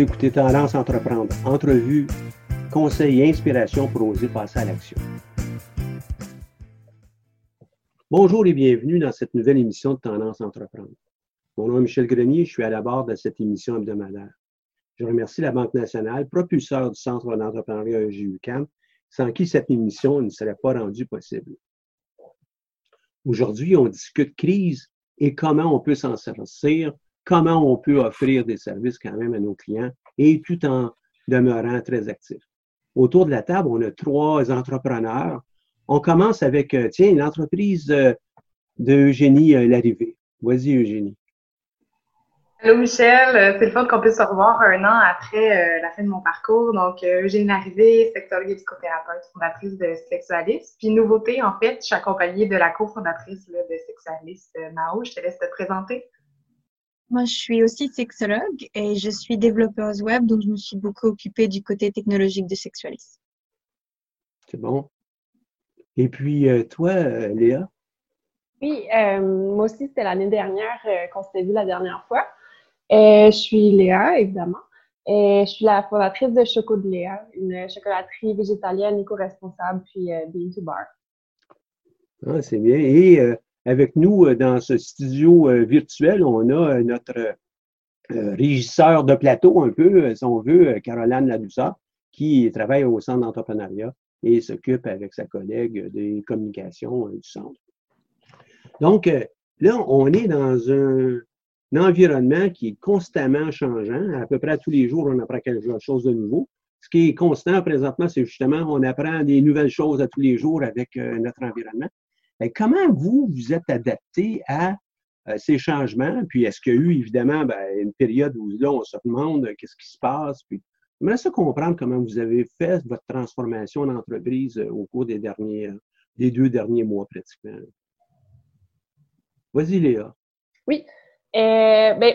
Écoutez Tendance Entreprendre, entrevue, conseils et inspiration pour oser passer à l'action. Bonjour et bienvenue dans cette nouvelle émission de Tendance Entreprendre. Mon nom est Michel Grenier, je suis à la barre de cette émission hebdomadaire. Je remercie la Banque nationale, propulseur du Centre d'entrepreneuriat EGUCAM, sans qui cette émission ne serait pas rendue possible. Aujourd'hui, on discute crise et comment on peut s'en sortir comment on peut offrir des services quand même à nos clients et tout en demeurant très actif. Autour de la table, on a trois entrepreneurs. On commence avec, euh, tiens, une entreprise euh, d'Eugénie euh, Larrivée. Vas-y, Eugénie. Allô Michel, c'est le fun qu'on puisse se revoir un an après la fin de mon parcours. Donc, Eugénie Larrivée, sexologue et psychothérapeute, fondatrice de Sexualiste. Puis, nouveauté, en fait, je suis accompagnée de la cofondatrice de Sexualiste, Mao. Je te laisse te présenter. Moi, je suis aussi sexologue et je suis développeuse web, donc je me suis beaucoup occupée du côté technologique de Sexualis. C'est bon. Et puis, euh, toi, euh, Léa? Oui, euh, moi aussi, c'était l'année dernière qu'on s'était vu la dernière fois. je suis Léa, évidemment. Et je suis la fondatrice de Choco de Léa, une chocolaterie végétalienne éco-responsable, puis Bean to Bar. Ah, c'est bien. Et avec nous euh, dans ce studio euh, virtuel, on a euh, notre régisseur de plateau un peu, si on veut, Caroline Ladoussa, qui travaille au centre d'entrepreneuriat et s'occupe avec sa collègue des communications du centre. Donc, là, on est dans un, environnement qui est constamment changeant. À peu près tous les jours, on apprend quelque chose de nouveau. Ce qui est constant présentement, c'est justement, on apprend des nouvelles choses à tous les jours avec notre environnement. Comment vous, vous êtes adapté à euh, ces changements? Puis est-ce qu'il y a eu, évidemment, ben, une période où là, on se demande euh, qu'est-ce qui se passe? Puis j'aimerais ça comprendre comment vous avez fait votre transformation d'entreprise euh, au cours des derniers, des deux derniers mois pratiquement. Vas-y, Léa. Oui. ben,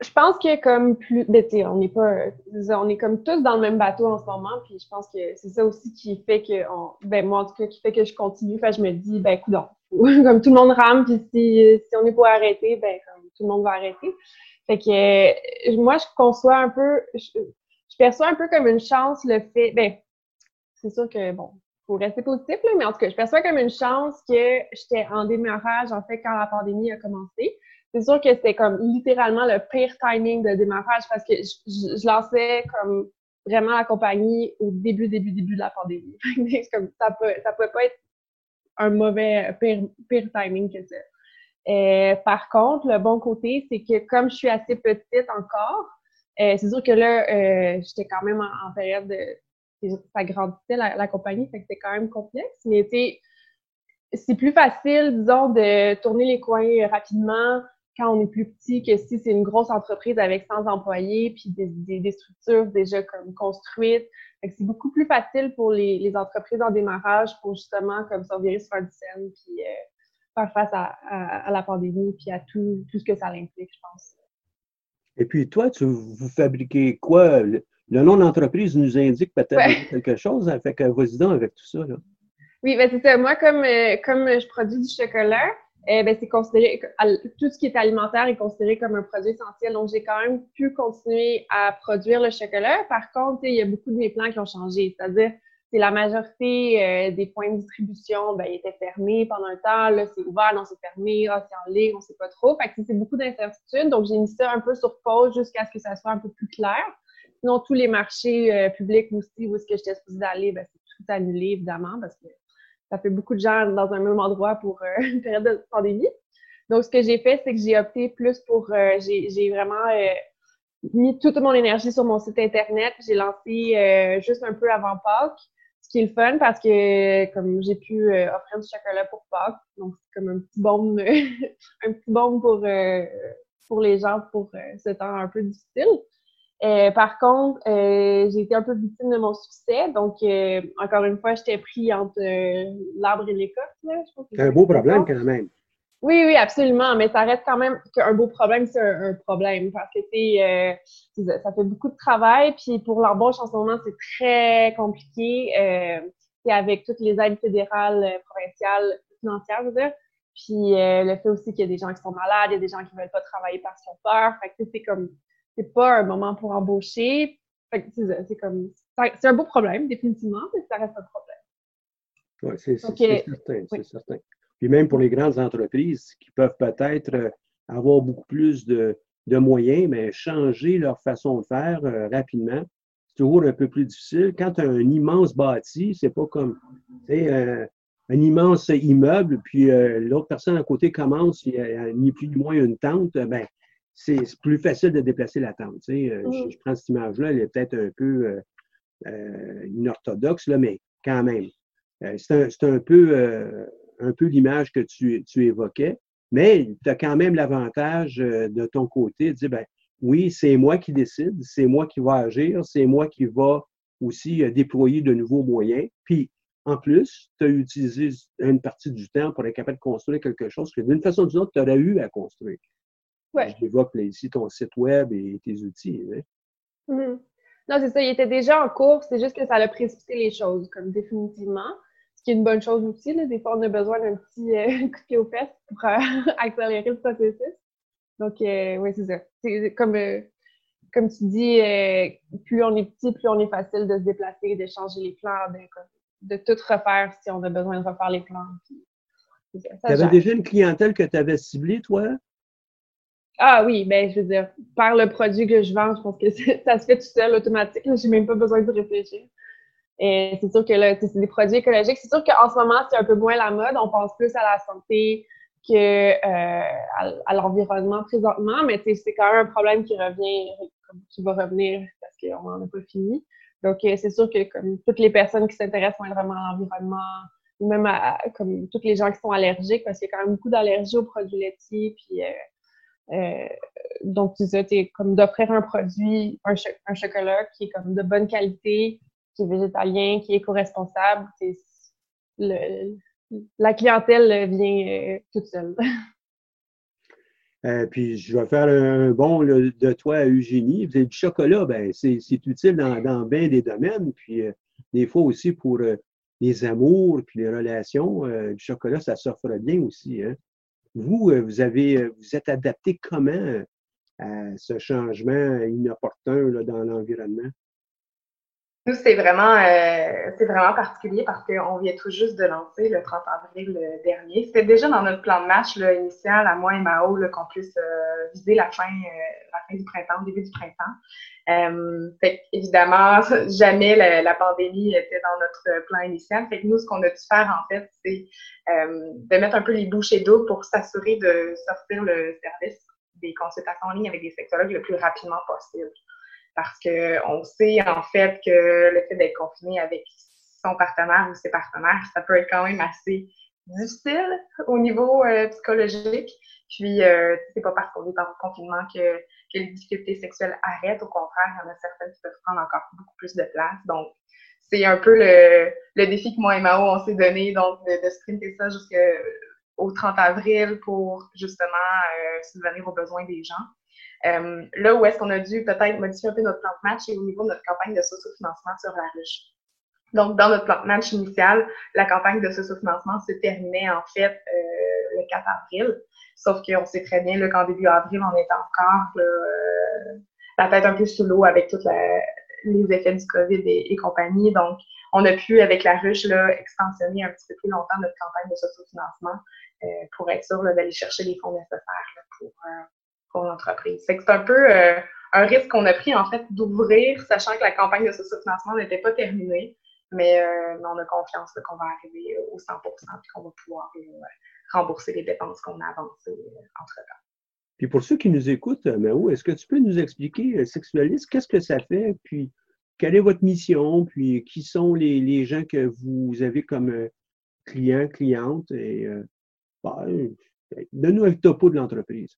je pense que comme plus, ben, on n'est pas, on est comme tous dans le même bateau en ce moment, puis je pense que c'est ça aussi qui fait que, ben moi en tout cas, qui fait que je continue. Je me dis, ben écoute, comme tout le monde rame, puis si, si on est pour arrêter, ben comme tout le monde va arrêter. Fait que moi je conçois un peu, je, perçois un peu comme une chance le fait, ben c'est sûr que bon, faut rester positif là, mais en tout cas, je perçois comme une chance que j'étais en démarrage en fait quand la pandémie a commencé c'est sûr que c'était comme littéralement le pire timing de démarrage parce que je, lançais comme vraiment la compagnie au début, début, début de la pandémie. comme, ça peut, ça pouvait pas être un mauvais, pire, pire timing que ça. Euh, par contre, le bon côté, c'est que comme je suis assez petite encore, euh, c'est sûr que là, euh, j'étais quand même en, période de... Ça grandissait la, compagnie, fait que c'était quand même complexe, mais c'est plus facile, disons, de tourner les coins rapidement, quand on est plus petit que si c'est une grosse entreprise avec 100 employés puis des, des, structures déjà comme construites. C'est beaucoup plus facile pour les, les, entreprises en démarrage pour justement comme survivre sur un scène puis euh, faire face à, à, la pandémie puis à tout, tout ce que ça implique, je pense. Et puis toi, tu, vous fabriquez quoi? Le, nom de l'entreprise nous indique peut-être quelque chose. Hein? Fait que vas-y avec tout ça. Là. Oui, ben c'est ça. Moi, comme, euh, comme je produis du chocolat, eh ben, c'est considéré, tout ce qui est alimentaire est considéré comme un produit essentiel. Donc, j'ai quand même pu continuer à produire le chocolat. Par contre, il y a beaucoup de mes plans qui ont changé. C'est-à-dire, c'est la majorité euh, des points de distribution, ben, étaient fermés pendant un temps. Là, c'est ouvert, non, c'est fermé. Ah, c'est en ligne, on sait pas trop. Fait que c'est beaucoup d'incertitudes. Donc, j'ai mis ça un peu sur pause jusqu'à ce que ça soit un peu plus clair. Sinon, tous les marchés euh, publics aussi, où est-ce que j'étais supposée d'aller, ben, c'est tout annulé, évidemment, parce que ça fait beaucoup de gens dans un même endroit pour euh, une période de pandémie. Donc, ce que j'ai fait, c'est que j'ai opté plus pour, euh, j'ai vraiment euh, mis toute mon énergie sur mon site Internet. J'ai lancé juste un peu avant Pâques, ce qui est le fun parce que comme j'ai pu offrir du chocolat pour Pâques, donc c'est comme un petit baume, un petit pour, pour les gens pour ce temps un peu difficile. Par contre, j'ai été un peu victime de mon succès. Donc, encore une fois, j'étais pris entre l'arbre et l'écorce. C'est un beau problème quand même. Oui, oui, absolument, mais ça reste quand même qu'un beau problème, c'est un, problème parce que euh, ça fait beaucoup de travail, puis pour l'embauche en ce moment, c'est très compliqué. Euh, c'est avec toutes les aides fédérales, euh, provinciales, financières, je veux dire. Puis euh, le fait aussi qu'il y a des gens qui sont malades, il y a des gens qui veulent pas travailler parce qu'ils ont peur. Fait que c'est comme c'est pas un moment pour embaucher. C'est comme c'est un beau problème, définitivement, mais ça reste un problème. Oui, c'est certain, c'est certain. Puis même pour les grandes entreprises qui peuvent peut-être euh, avoir beaucoup plus de, moyens, mais changer leur façon de faire euh, rapidement, c'est toujours un peu plus difficile. Quand tu as un immense bâti, c'est pas comme un, un immense immeuble, puis euh, l'autre personne à côté commence, il y a ni plus ni moins une tente, ben c'est plus facile de déplacer la tente. Mm. Je, prends cette image-là, elle est peut-être un peu inorthodoxe, là, mais quand même. c'est un, peu un peu l'image que tu, évoquais, mais tu as quand même l'avantage euh, de ton côté de dire, ben, oui, c'est moi qui décide, c'est moi qui va agir, c'est moi qui va aussi euh, déployer de nouveaux moyens. Puis, en plus, tu as utilisé une partie du temps pour être capable de construire quelque chose que d'une façon ou d'une autre, tu aurais eu à construire. Ouais. J'évoque ici ton site web et tes outils. Hein. Mm-hmm. Non, c'est ça, il était déjà en cours, c'est juste que ça a précipité les choses, comme définitivement ce qui est une bonne chose aussi. Là. Des fois, on a besoin d'un petit euh, coup de pied aux fesses pour euh, accélérer le processus. Donc, euh, oui, c'est ça. C'est comme, comme tu dis, plus on est petit, plus on est facile de se déplacer, de changer les plans, de, de tout refaire si on a besoin de refaire les plans. Tu avais déjà une clientèle que tu avais ciblée, toi? Ah oui, ben je veux dire, par le produit que je vends, je pense que ça se fait tout seul, automatique. J'ai même pas besoin de réfléchir. Et c'est sûr que là, c'est des produits écologiques. C'est sûr qu'en ce moment, c'est un peu moins la mode. On pense plus à la santé que euh, à, l'environnement présentement, mais c'est quand même un problème qui revient, qui va revenir parce qu'on n'en a pas fini. Donc, euh, c'est sûr que comme toutes les personnes qui s'intéressent vraiment à l'environnement, ou même à, comme toutes les gens qui sont allergiques, parce qu'il y a quand même beaucoup d'allergies aux produits laitiers, puis euh, donc, tu sais, comme d'offrir un produit, un, chocolat qui est comme de bonne qualité, qui est végétalien, qui est éco-responsable, la clientèle vient euh, toute seule. Euh, puis je vais faire un bon de toi à Eugénie. Du chocolat, ben, c'est utile dans, bien des domaines. Puis euh, des fois aussi pour les amours puis les relations, du chocolat, ça s'offre bien aussi. Hein. Vous, vous avez vous êtes adapté comment à ce changement inopportun dans l'environnement? Nous, c'est vraiment, euh, vraiment particulier parce qu'on vient tout juste de lancer le 30 avril euh, dernier. C'était déjà dans notre plan de match initial à moi et Mao qu'on puisse euh, viser la fin, la fin du printemps, début du printemps. Fait évidemment, jamais la, pandémie était dans notre plan initial. Fait que nous, ce qu'on a dû faire en fait, c'est de mettre un peu les bouchées d'eau pour s'assurer de sortir le service des consultations en ligne avec des sectologues le plus rapidement possible parce qu'on sait en fait que le fait d'être confiné avec son partenaire ou ses partenaires, ça peut être quand même assez difficile au niveau euh, psychologique. Puis, euh, c'est pas parce qu'on est en confinement que, que, les difficultés sexuelles arrêtent. Au contraire, il y en a certaines qui peuvent prendre encore beaucoup plus de place. Donc, c'est un peu le, le, défi que moi et Mao, on s'est donné, donc de, sprinter ça jusqu'au 30 avril pour justement euh, aux besoins des gens. Euh, là où est-ce qu'on a dû peut-être modifier un peu notre plan de match, et au niveau de notre campagne de socio-financement sur la ruche. Donc, dans notre plan de match initial, la campagne de socio-financement se terminait en fait euh, le 4 avril. Sauf qu'on sait très bien qu'en début avril, on était encore euh, la tête un peu sous l'eau avec tous les effets du COVID et, compagnie. Donc, on a pu, avec la ruche, là, extensionner un petit peu plus longtemps notre campagne de socio-financement euh, pour être sûr d'aller chercher les fonds nécessaires pour, pour l'entreprise. C'est un peu euh, un risque qu'on a pris, en fait, d'ouvrir, sachant que la campagne de socio-financement n'était pas terminée. Mais, euh, on a confiance qu'on va arriver au 100% et qu'on va pouvoir euh, rembourser les dépenses qu'on a avancées entre-temps. Puis pour ceux qui nous écoutent, Mao, est-ce que tu peux nous expliquer, sexualiste, qu'est-ce que ça fait, puis quelle est votre mission, puis qui sont les, gens que vous avez comme clients, clientes, et bah, donne-nous un topo de l'entreprise.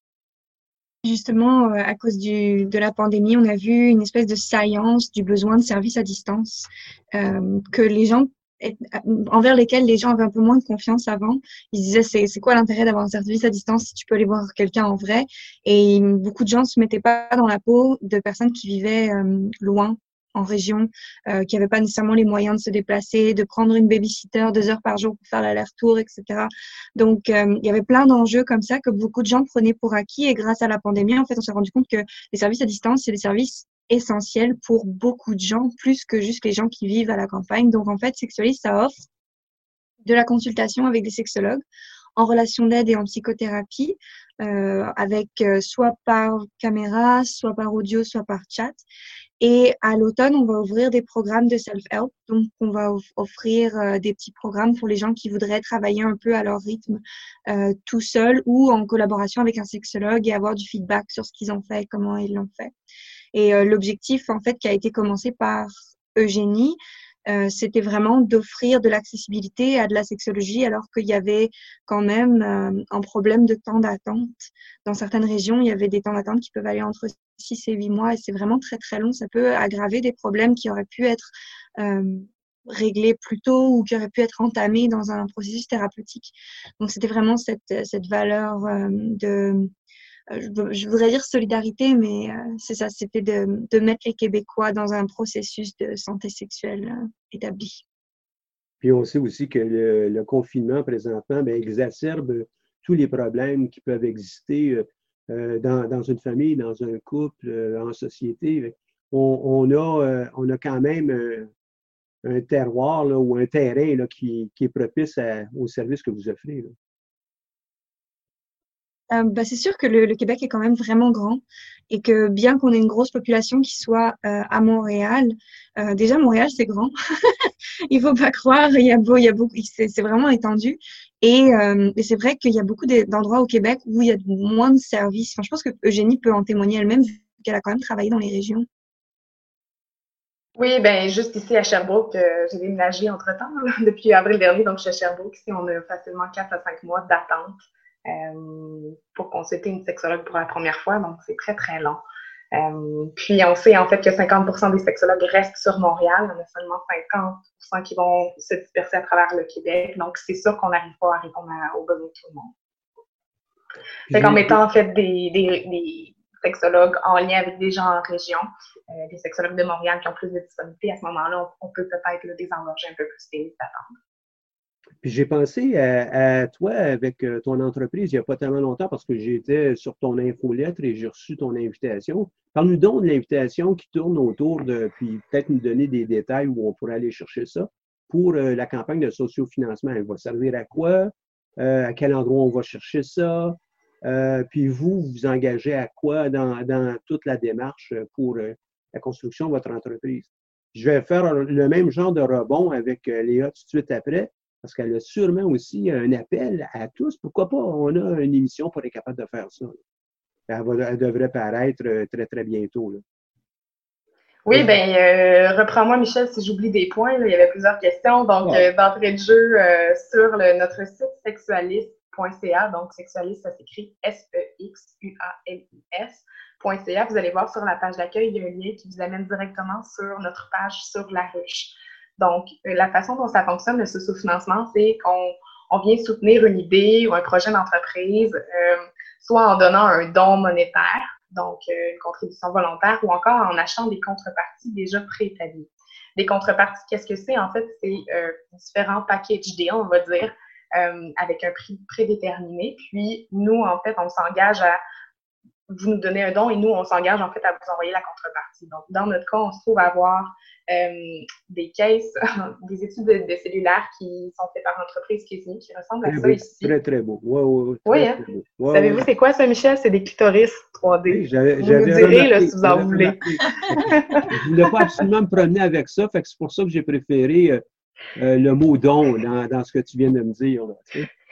Justement, à cause du, de la pandémie, on a vu une espèce de science du besoin de services à distance que les gens envers lesquels les gens avaient un peu moins de confiance avant. Ils disaient c'est, c'est quoi l'intérêt d'avoir un service à distance si tu peux aller voir quelqu'un en vrai? Et beaucoup de gens ne se mettaient pas dans la peau de personnes qui vivaient euh, loin en région, euh, qui n'avaient pas nécessairement les moyens de se déplacer, de prendre une babysitter deux heures par jour pour faire l'aller-retour, etc. Donc, euh, il y avait plein d'enjeux comme ça que beaucoup de gens prenaient pour acquis. Et grâce à la pandémie, en fait, on s'est rendu compte que les services à distance, c'est des services essentiel pour beaucoup de gens, plus que juste les gens qui vivent à la campagne. Donc, en fait, Sexualist, ça offre de la consultation avec des sexologues en relation d'aide et en psychothérapie, euh, avec soit par caméra, soit par audio, soit par chat. Et à l'automne, on va ouvrir des programmes de self-help. Donc, on va offrir euh, des petits programmes pour les gens qui voudraient travailler un peu à leur rythme euh, tout seul ou en collaboration avec un sexologue et avoir du feedback sur ce qu'ils ont fait, comment ils l'ont fait. Et euh, l'objectif, en fait, qui a été commencé par Eugénie, euh, c'était vraiment d'offrir de l'accessibilité à de la sexologie alors qu'il y avait quand même euh, un problème de temps d'attente. Dans certaines régions, il y avait des temps d'attente qui peuvent aller entre 6 et 8 mois et c'est vraiment très très long. Ça peut aggraver des problèmes qui auraient pu être réglés plus tôt ou qui auraient pu être entamés dans un processus thérapeutique. Donc c'était vraiment cette, cette valeur de euh, je, voudrais dire solidarité, mais euh, c'est ça, c'était de, mettre les Québécois dans un processus de santé sexuelle euh, établi. Puis on sait aussi que le, confinement présentement ben, exacerbe tous les problèmes qui peuvent exister dans, une famille, dans un couple, en société. On, a, on a quand même un, terroir ou un terrain qui, est propice au service que vous offrez. Euh, bah, c'est sûr que le, Québec est quand même vraiment grand et que bien qu'on ait une grosse population qui soit euh, à Montréal, euh, déjà Montréal c'est grand, il faut pas croire, il y a, beaucoup, c'est vraiment étendu et, c'est vrai qu'il y a beaucoup d'endroits au Québec où il y a moins de services. Enfin, je pense que Eugénie peut en témoigner elle-même vu qu'elle a quand même travaillé dans les régions. Oui, ben juste ici à Sherbrooke, j'ai déménagé entre-temps depuis avril dernier, donc je suis à Sherbrooke. Ici, on a facilement 4 à 5 mois d'attente euh, pour consulter une sexologue pour la première fois, donc c'est très, très long. Euh, puis on sait en fait que 50 des sexologues restent sur Montréal, on a seulement 50 qui vont se disperser à travers le Québec, donc c'est sûr qu'on n'arrive pas à répondre aux besoins de tout le monde. Fait qu'en mettant en fait des, des, des, sexologues en lien avec des gens en région, euh, des sexologues de Montréal qui ont plus de disponibilité, à ce moment-là, on, peut peut-être désengorger un peu plus les listes d'attente. Puis j'ai pensé à, toi avec euh, ton entreprise il n'y a pas tellement longtemps parce que j'étais sur ton infolettre et j'ai reçu ton invitation. Parle-nous donc de l'invitation qui tourne autour de, puis peut-être nous donner des détails où on pourrait aller chercher ça pour euh, la campagne de sociofinancement. Elle va servir à quoi? Euh, à quel endroit on va chercher ça? puis vous, vous engagez à quoi dans, dans toute la démarche pour la construction de votre entreprise? Je vais faire le même genre de rebond avec Léa tout de suite après parce qu'elle a sûrement aussi un appel à tous. Pourquoi pas? On a une émission pour être capable de faire ça. Elle, devrait paraître euh, très, très bientôt. Oui, bien, euh, reprends-moi, Michel, si j'oublie des points. il y avait plusieurs questions. Donc, euh, d'entrée de jeu sur notre site sexualiste.ca. Donc, sexualiste, ça s'écrit S-E-X-U-A-L-I-S.ca. Vous allez voir sur la page d'accueil, il y a un lien qui vous amène directement sur notre page sur la ruche. Donc, euh, la façon dont ça fonctionne, le sous-financement, c'est qu'on on vient soutenir une idée ou un projet d'entreprise, euh, soit en donnant un don monétaire, donc euh, une contribution volontaire, ou encore en achetant des contreparties déjà préétablies. Des contreparties, qu'est-ce que c'est? En fait, c'est différents packages deals, on va dire, avec un prix prédéterminé. Puis, nous, en fait, on s'engage à vous nous donnez un don et nous, on s'engage en fait à vous envoyer la contrepartie. Donc, dans notre cas, on se trouve à avoir euh, des caisses, des études de, cellulaires qui sont faites par l'entreprise Kizmi, qui ressemblent à ça ici. Très, très beau. oui, oui. Hein? Savez-vous c'est quoi ça, Michel? C'est des clitoris 3D. vous nous direz là, si vous en voulez. je ne voulais pas absolument me promener avec ça, fait que c'est pour ça que j'ai préféré euh, euh, le mot don dans, dans, ce que tu viens de me dire.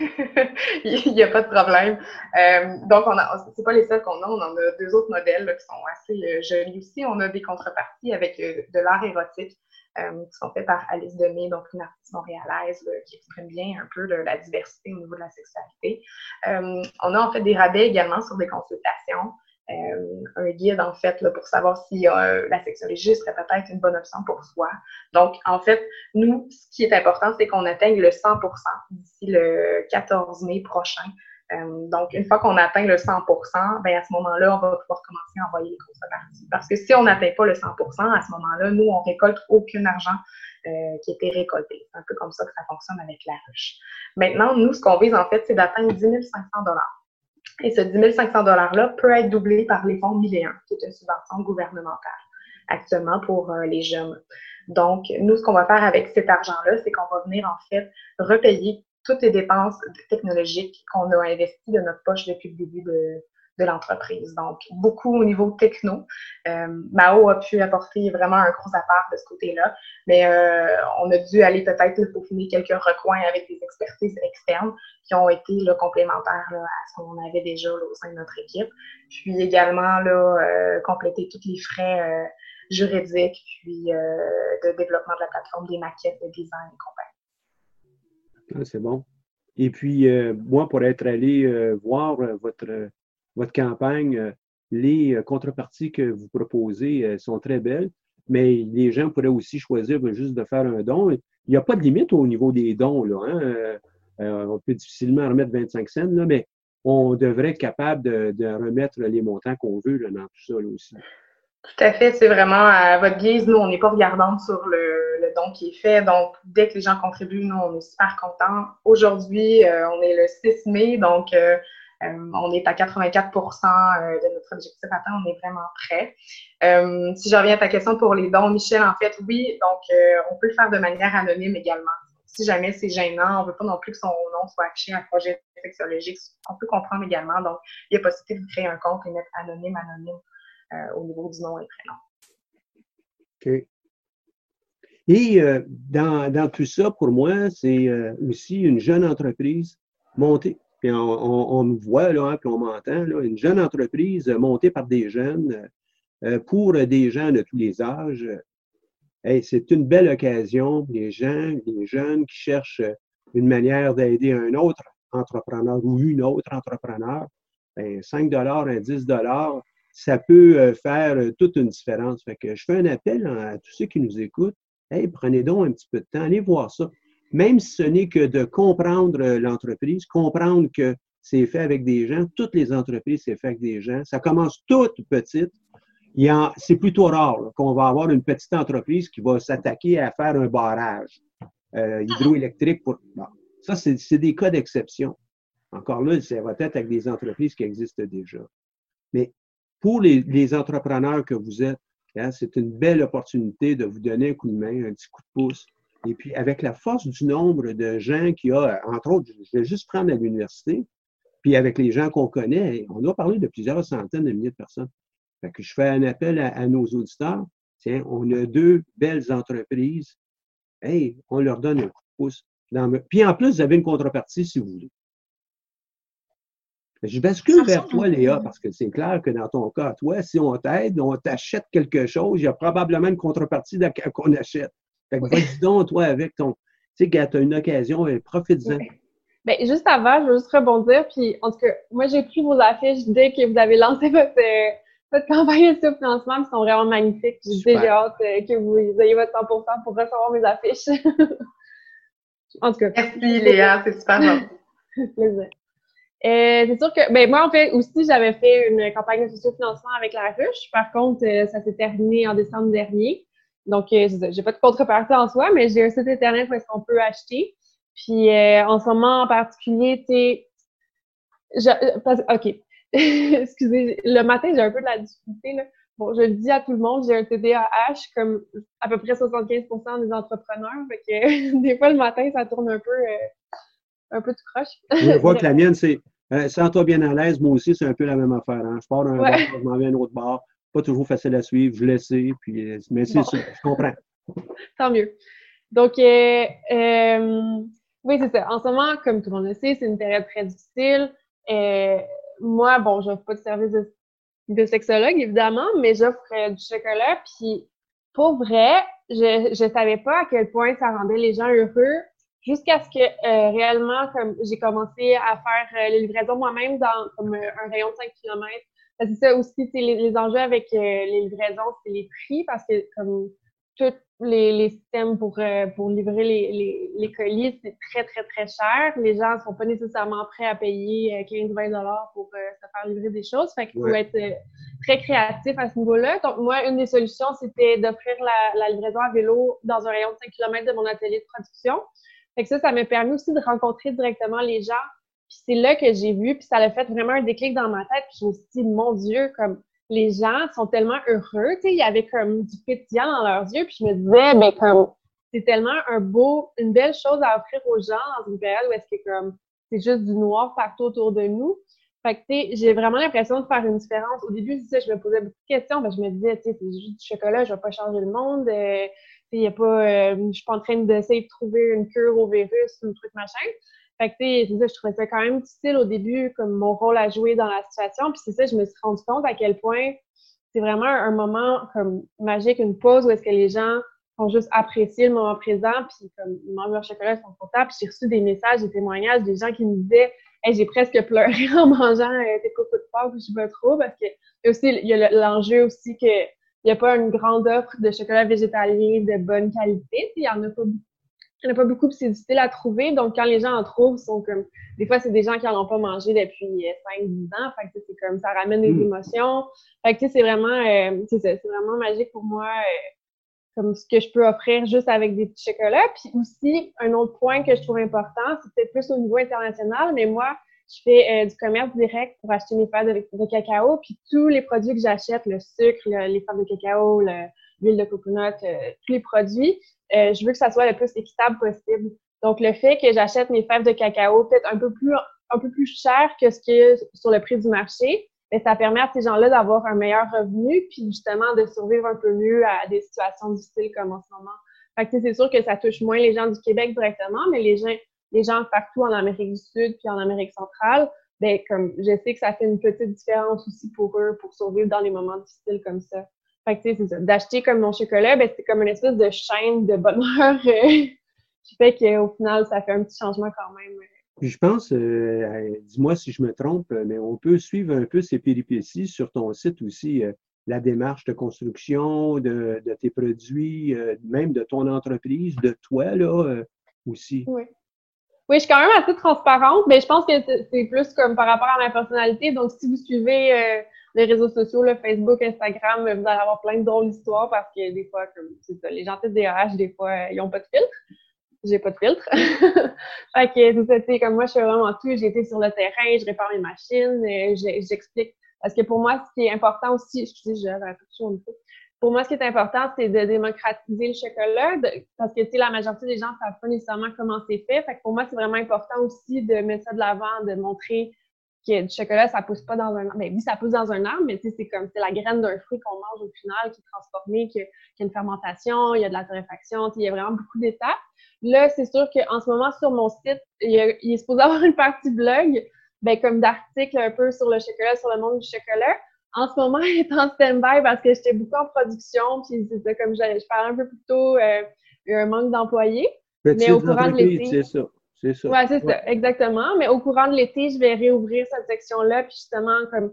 Il n'y a pas de problème. Euh, donc, on a, c'est pas les seuls qu'on a. On en a deux autres modèles qui sont assez euh, jolis aussi. On a des contreparties avec euh, de l'art érotique qui sont faits par Alice Demey, donc une artiste montréalaise qui exprime bien un peu la diversité au niveau de la sexualité. on a en fait des rabais également sur des consultations. Euh, un guide, en fait, là, pour savoir si euh, la sexologie serait peut-être une bonne option pour soi. Donc, en fait, nous, ce qui est important, c'est qu'on atteigne le 100% d'ici le 14 mai prochain. Euh, donc, une fois qu'on atteint le 100% ben, à ce moment-là, on va pouvoir commencer à envoyer les contreparties. Parce que si on n'atteint pas le 100% à ce moment-là, nous, on récolte aucun argent qui a été récolté. C'est un peu comme ça que ça fonctionne avec la ruche. Maintenant, nous, ce qu'on vise, en fait, c'est d'atteindre 10 500 et ce 10 500 $-là peut être doublé par les fonds 1001, qui est une subvention gouvernementale actuellement pour euh, les jeunes. Donc, nous, ce qu'on va faire avec cet argent-là, c'est qu'on va venir en fait repayer toutes les dépenses technologiques qu'on a investies de notre poche depuis le début de, de l'entreprise. Donc, beaucoup au niveau techno. Euh, Mao a pu apporter vraiment un gros apport de ce côté-là, mais euh, on a dû aller peut-être peaufiner quelques recoins avec des expertises externes qui ont été complémentaires à ce qu'on avait déjà au sein de notre équipe. Puis également euh, compléter tous les frais juridiques, puis de développement de la plateforme, des maquettes, de design et compagnie. Ah, c'est bon. Et puis, moi, pour être allé voir votre votre campagne, euh, les euh, contreparties que vous proposez euh, sont très belles, mais les gens pourraient aussi choisir juste de faire un don. Il n'y a pas de limite au niveau des dons. Là, hein. on peut difficilement remettre 25 cents, là, mais on devrait être capable de, remettre les montants qu'on veut là, dans tout ça aussi. Tout à fait, c'est vraiment à votre guise. Nous, on n'est pas regardante sur le, don qui est fait. Donc, dès que les gens contribuent, nous, on est super contents. Aujourd'hui, on est le 6 mai, donc on est à 84% euh, de notre objectif atteint, on est vraiment prêt. Euh, si je reviens à ta question pour les dons, Michel, en fait, oui, donc on peut le faire de manière anonyme également. Si jamais c'est gênant, on ne veut pas non plus que son nom soit affiché à un projet sexologique, on peut comprendre également. Donc, il y a possibilité de créer un compte et mettre anonyme, anonyme au niveau du nom et prénom. OK. Et dans, dans, tout ça, pour moi, c'est aussi une jeune entreprise montée puis on, me voit, là, hein, puis on m'entend, une jeune entreprise montée par des jeunes euh, pour des gens de tous les âges. c'est une belle occasion, les gens, les jeunes qui cherchent une manière d'aider un autre entrepreneur ou une autre entrepreneur. Bien, 5 un 10 ça peut euh, faire toute une différence. Je fais un appel à tous ceux qui nous écoutent. Hey, prenez donc un petit peu de temps, allez voir ça même si ce n'est que de comprendre l'entreprise, comprendre que c'est fait avec des gens, toutes les entreprises, c'est fait avec des gens. Ça commence toute petite. C'est plutôt rare qu'on va avoir une petite entreprise qui va s'attaquer à faire un barrage euh, hydroélectrique. Pour... Ça, c'est des cas d'exception. Encore là, ça va être avec des entreprises qui existent déjà. Mais pour les, entrepreneurs que vous êtes, hein, c'est une belle opportunité de vous donner un coup de main, un petit coup de pouce et puis, avec la force du nombre de gens qu'il y a, entre autres, je vais juste prendre à l'université, puis avec les gens qu'on connaît, on a parlé de plusieurs centaines de milliers de personnes. Fait que je fais un appel à, nos auditeurs. Tiens, on a deux belles entreprises. Hey, on leur donne un coup de pouce. Puis en plus, vous avez une contrepartie si vous voulez. Je bascule vers toi, Léa, parce que c'est clair que dans ton cas, toi, si on t'aide, on t'achète quelque chose, il y a probablement une contrepartie qu'on achète. Fait que donc, toi, avec ton. Tu sais, quand tu as une occasion, euh, profite-en. Bien, juste avant, je veux juste rebondir. Puis, en tout cas, moi, j'ai pris vos affiches dès que vous avez lancé votre, euh, votre campagne de financement. Ils sont vraiment magnifiques. J'ai déjà hâte euh, que vous ayez votre 100% pour recevoir mes affiches. en tout cas. Merci, Léa. C'est super Plaisir. c'est sûr que, ben moi, en fait, aussi, j'avais fait une campagne de socio-financement avec la ruche. Par contre, ça s'est terminé en décembre dernier. Donc, euh, j'ai pas de contrepartie en soi, mais j'ai un site internet où est-ce qu'on peut acheter. Puis, euh, en ce moment en particulier, tu sais, euh, OK. Excusez, le matin, j'ai un peu de la difficulté. Là. Bon, je le dis à tout le monde, j'ai un TDAH comme à peu près 75% des entrepreneurs. Fait que des fois, le matin, ça tourne un peu, un peu tout croche. je vois que la mienne, c'est sens-toi bien à l'aise. Moi aussi, c'est un peu la même affaire. Hein. Je pars d'un bar, je m'en vais à un autre bar pas toujours facile à suivre, je sais, puis, euh, mais c'est ça, je comprends. Tant mieux. Donc, euh, euh, Oui, c'est ça. En ce moment, comme tout le monde le sait, c'est une période très difficile. Moi, bon, j'offre pas de service de, sexologue, évidemment, mais j'offre du chocolat. Puis, pour vrai, je ne savais pas à quel point ça rendait les gens heureux jusqu'à ce que réellement, comme j'ai commencé à faire les livraisons moi-même dans comme un rayon de 5 km. C'est ça aussi, les, les enjeux avec les livraisons, c'est les prix parce que comme tous les, systèmes pour, euh, pour livrer les, les, colis, c'est très, très, très cher. Les gens ne sont pas nécessairement prêts à payer 15-20 euh, pour euh, se faire livrer des choses. Fait qu'il faut être très créatif à ce niveau-là. Donc, moi, une des solutions, c'était d'offrir la, la, livraison à vélo dans un rayon de 5 km de mon atelier de production. Fait que ça, ça m'a permis aussi de rencontrer directement les gens. Puis c'est là que j'ai vu, puis ça a fait vraiment un déclic dans ma tête. Puis je me suis dit, mon Dieu, comme les gens sont tellement heureux, tu sais, il y avait comme du pétillant dans leurs yeux, puis je me disais, ben comme, c'est tellement un beau, une belle chose à offrir aux gens dans une période où est-ce que comme, c'est juste du noir partout autour de nous. Fait que, tu sais, j'ai vraiment l'impression de faire une différence. Au début, je me posais beaucoup de questions, ben, je me disais, tu sais, c'est juste du chocolat, je vais pas changer le monde, euh, y a pas, euh, je suis pas en train d'essayer de trouver une cure au virus ou un truc machin. Fait que, c'est ça, je trouvais ça quand même difficile au début, comme mon rôle à jouer dans la situation. Puis c'est ça, je me suis rendu compte à quel point c'est vraiment un moment comme magique, une pause où est-ce que les gens ont juste apprécié le moment présent, puis comme ils mangent leur chocolat, ils sont contents. J'ai reçu des messages, des témoignages, des gens qui me disaient j'ai presque pleuré en mangeant euh, tes cocos de porc, je pas trop, parce que aussi, il y a l'enjeu aussi que il n'y a pas une grande offre de chocolat végétalien de bonne qualité. Il y en a pas beaucoup il n'y en a pas beaucoup, puis c'est difficile à trouver. Donc, quand les gens en trouvent, sont comme. Des fois, c'est des gens qui n'en ont pas mangé depuis 5-10 euh, ans. Fait que c'est comme ça ramène des mm. émotions. Fait que c'est vraiment, euh, c'est vraiment magique pour moi, euh, comme ce que je peux offrir juste avec des petits chocolats. Puis aussi, un autre point que je trouve important, c'est peut-être plus au niveau international, mais moi, je fais du commerce direct pour acheter mes fèves de, cacao. Puis tous les produits que j'achète, le sucre, les fèves de cacao, l'huile de coconut, tous les produits, euh, je veux que ça soit le plus équitable possible. Donc, le fait que j'achète mes fèves de cacao peut-être un peu plus un peu plus cher que ce qui est sur le prix du marché, mais ça permet à ces gens-là d'avoir un meilleur revenu, puis justement de survivre un peu mieux à des situations difficiles comme en ce moment. Fait que c'est sûr que ça touche moins les gens du Québec directement, mais les gens, les gens partout en Amérique du Sud puis en Amérique centrale, ben comme je sais que ça fait une petite différence aussi pour eux pour survivre dans les moments difficiles comme ça. Fait que, c'est ça. D'acheter comme mon chocolat, ben, c'est comme une espèce de chaîne de bonheur euh, qui fait qu'au final, ça fait un petit changement quand même. Puis je pense, euh, dis-moi si je me trompe, mais on peut suivre un peu ces péripéties sur ton site aussi, euh, la démarche de construction de, de tes produits, même de ton entreprise, de toi, là, aussi. Oui. Oui, je suis quand même assez transparente, mais je pense que c'est plus comme par rapport à ma personnalité. Donc, si vous suivez les réseaux sociaux, le Facebook, Instagram, vous allez avoir plein de drôles d'histoires parce que des fois, comme c'est ça, les gens testent des des fois, ils n'ont pas de filtre. J'ai pas de filtre. fait que c'est ça, comme moi, je fais vraiment tout. Été sur le terrain, je répare mes machines, euh, j'explique. Parce que pour moi, ce qui est important aussi, excusez, j'ai un peu pour moi, ce qui est important, c'est de démocratiser le chocolat, parce que, tu sais, la majorité des gens ne savent pas nécessairement comment c'est fait. Fait que pour moi, c'est vraiment important aussi de mettre ça de l'avant, de montrer que du chocolat, ça pousse pas dans un arbre. Ben oui, ça pousse dans un arbre, mais c'est comme c'est la graine d'un fruit qu'on mange au final, qui est transformé, qui, a une fermentation, il y a de la torréfaction, il y a vraiment beaucoup d'étapes. Là, c'est sûr qu'en ce moment, sur mon site, il, est supposé avoir une partie blog, ben, comme d'articles un peu sur le chocolat, sur le monde du chocolat. En ce moment, il est en stand-by parce que j'étais beaucoup en production, puis c'est comme je, je parlais un peu plus tôt, euh, il y a un manque d'employés. Mais au courant de l'été. C'est ça. Oui, c'est ça, exactement. Mais au coururant de l'été, je vais réouvrir cette section-là. Puis justement, comme,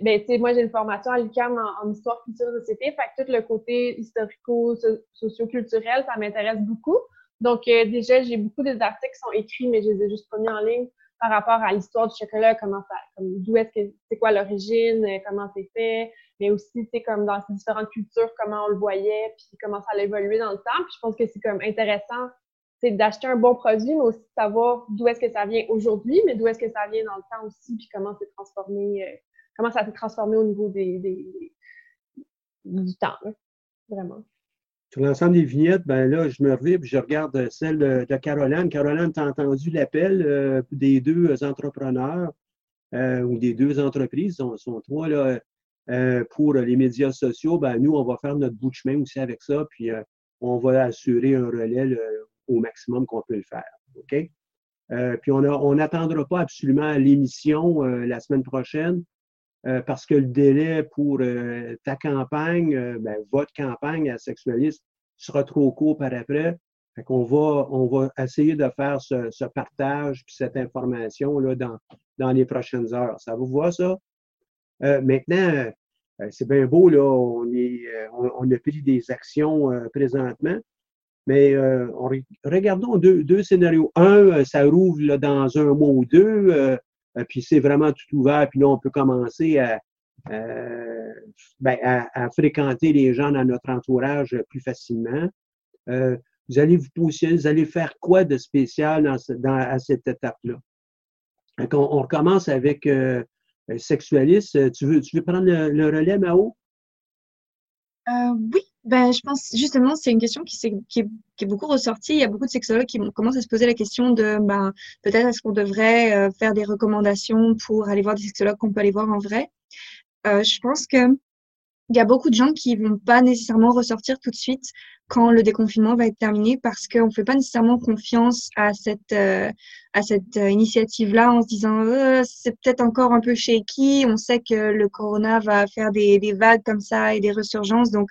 ben, tu sais, moi, j'ai une formation à l'UQAM en, histoire, culture, société. Fait que tout le côté historico-socio-culturel, ça m'intéresse beaucoup. Donc, euh, déjà, j'ai beaucoup des articles qui sont écrits, mais je les ai juste pas mis en ligne par rapport à l'histoire du chocolat, comment ça, comme, d'où est-ce que, c'est quoi l'origine, euh, comment c'est fait, mais aussi, tu sais, comme dans ces différentes cultures, comment on le voyait, puis comment ça a évolué dans le temps. Puis je pense que c'est comme intéressant c'est d'acheter un bon produit, mais aussi de savoir d'où est-ce que ça vient aujourd'hui, mais d'où est-ce que ça vient dans le temps aussi, puis comment c'est transformé, euh, comment ça s'est transformé au niveau des, du temps, vraiment. Sur l'ensemble des vignettes, ben là, je me reviens je regarde celle de, Caroline. Caroline, tu as entendu l'appel euh, des deux entrepreneurs euh, ou des deux entreprises, sont, sont trois là, pour les médias sociaux. Ben, nous, on va faire notre bout de chemin aussi avec ça, puis on va assurer un relais au maximum qu'on peut le faire. OK? Euh, puis on n'attendra pas absolument l'émission euh, la semaine prochaine euh, parce que le délai pour ta campagne, ben, votre campagne à sexualiste sera trop court par après. Fait qu'on va, on va essayer de faire ce, partage puis cette information là dans, les prochaines heures. Ça vous voit ça? maintenant, c'est bien beau, là, on, a pris des actions présentement, mais euh, regardons deux, deux, scénarios. Un, euh, ça rouvre là, dans un mois ou deux, euh, puis c'est vraiment tout ouvert, puis là, on peut commencer à, ben, à, fréquenter les gens dans notre entourage plus facilement. vous allez vous positionner, vous allez faire quoi de spécial dans, dans à cette étape-là? On, on, recommence avec sexualiste. Tu veux, tu veux prendre le, le relais, Mao? oui, ben, je pense justement, c'est une question qui, est, beaucoup ressortie. Il y a beaucoup de sexologues qui commencent à se poser la question de ben, peut-être est-ce qu'on devrait euh, faire des recommandations pour aller voir des sexologues qu'on peut aller voir en vrai. Euh, je pense que il y a beaucoup de gens qui vont pas nécessairement ressortir tout de suite quand le déconfinement va être terminé parce qu'on ne fait pas nécessairement confiance à cette euh, cette initiative là en se disant euh, c'est peut-être encore un peu shaky on sait que le corona va faire des, des vagues comme ça et des resurgences donc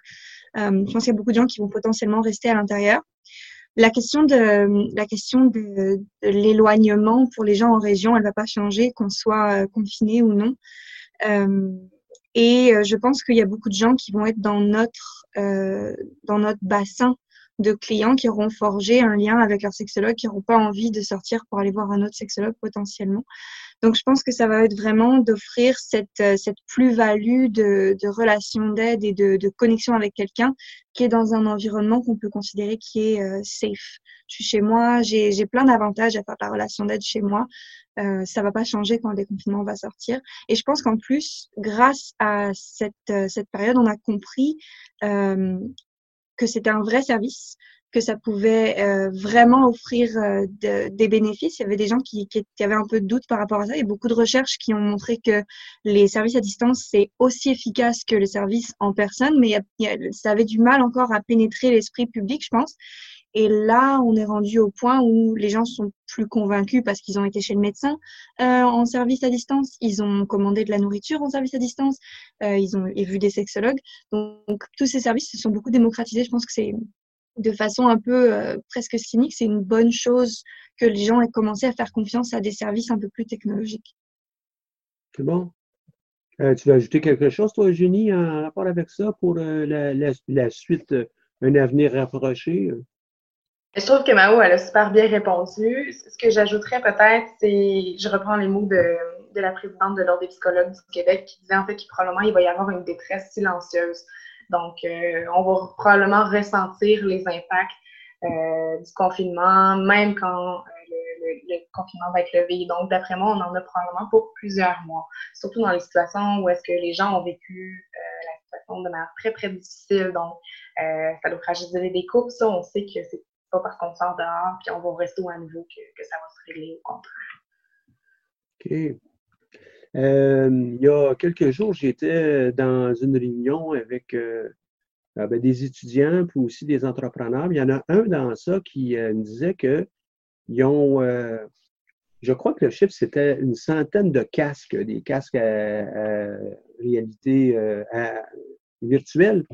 je pense qu'il y a beaucoup de gens qui vont potentiellement rester à l'intérieur. La question de l'éloignement pour les gens en région, elle va pas changer qu'on soit euh, confiné ou non. Euh, et je pense qu'il y a beaucoup de gens qui vont être euh, dans notre bassin de clients qui auront forgé un lien avec leur sexologue, qui n'auront pas envie de sortir pour aller voir un autre sexologue potentiellement. Donc, je pense que ça va être vraiment d'offrir cette, euh, cette plus-value de, de relation d'aide et de, de, connexion avec quelqu'un qui est dans un environnement qu'on peut considérer qui est euh, safe. Je suis chez moi, j'ai plein d'avantages à faire la relation d'aide chez moi. Euh, ça va pas changer quand le déconfinement va sortir. Et je pense qu'en plus, grâce à cette, euh, cette période, on a compris euh, que c'était un vrai service, que ça pouvait euh, vraiment offrir euh, des bénéfices. Il y avait des gens qui, avaient un peu de doute par rapport à ça. Il y a beaucoup de recherches qui ont montré que les services à distance, c'est aussi efficace que les services en personne, mais ça avait du mal encore à pénétrer l'esprit public, je pense. Et là, on est rendu au point où les gens sont plus convaincus parce qu'ils ont été chez le médecin euh, en service à distance, ils ont commandé de la nourriture en service à distance, euh, ils ont vu des sexologues. Donc, tous ces services se sont beaucoup démocratisés. Je pense que c'est de façon un peu euh, presque cynique, c'est une bonne chose que les gens aient commencé à faire confiance à des services un peu plus technologiques. C'est bon. Tu veux ajouter quelque chose, toi, Eugénie, en rapport avec ça pour la, suite, un avenir rapproché? Je trouve que Mao, elle a super bien répondu. Ce que j'ajouterais peut-être, c'est, je reprends les mots de, de la présidente de l'Ordre des psychologues du Québec qui disait en fait qu'il probablement il va y avoir une détresse silencieuse donc, euh, on va probablement ressentir les impacts euh, du confinement, même quand euh, le, confinement va être levé. Donc, d'après moi, on en a probablement pour plusieurs mois, surtout dans les situations où est-ce que les gens ont vécu la situation de manière très, très difficile. Donc, ça doit fragiliser des couples. Ça, on sait que c'est pas parce qu'on sort dehors puis on va rester à nouveau que, ça va se régler, au contraire. OK. Euh, il y a quelques jours, j'étais dans une réunion avec euh, euh, ben, des étudiants puis aussi des entrepreneurs. Il y en a un dans ça qui me disait que ils ont, je crois que le chiffre, c'était une centaine de casques, des casques à, réalité virtuelle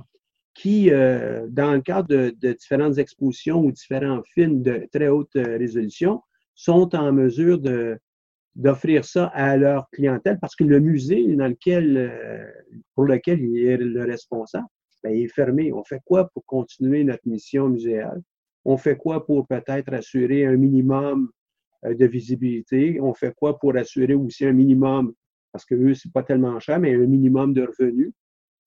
qui, dans le cadre de, de, différentes expositions ou différents films de très haute résolution, sont en mesure de, d'offrir ça à leur clientèle parce que le musée dans lequel, euh, pour lequel il est le responsable, ben, il est fermé. On fait quoi pour continuer notre mission muséale? On fait quoi pour peut-être assurer un minimum euh, de visibilité? On fait quoi pour assurer aussi un minimum, parce que eux, c'est pas tellement cher, mais un minimum de revenus?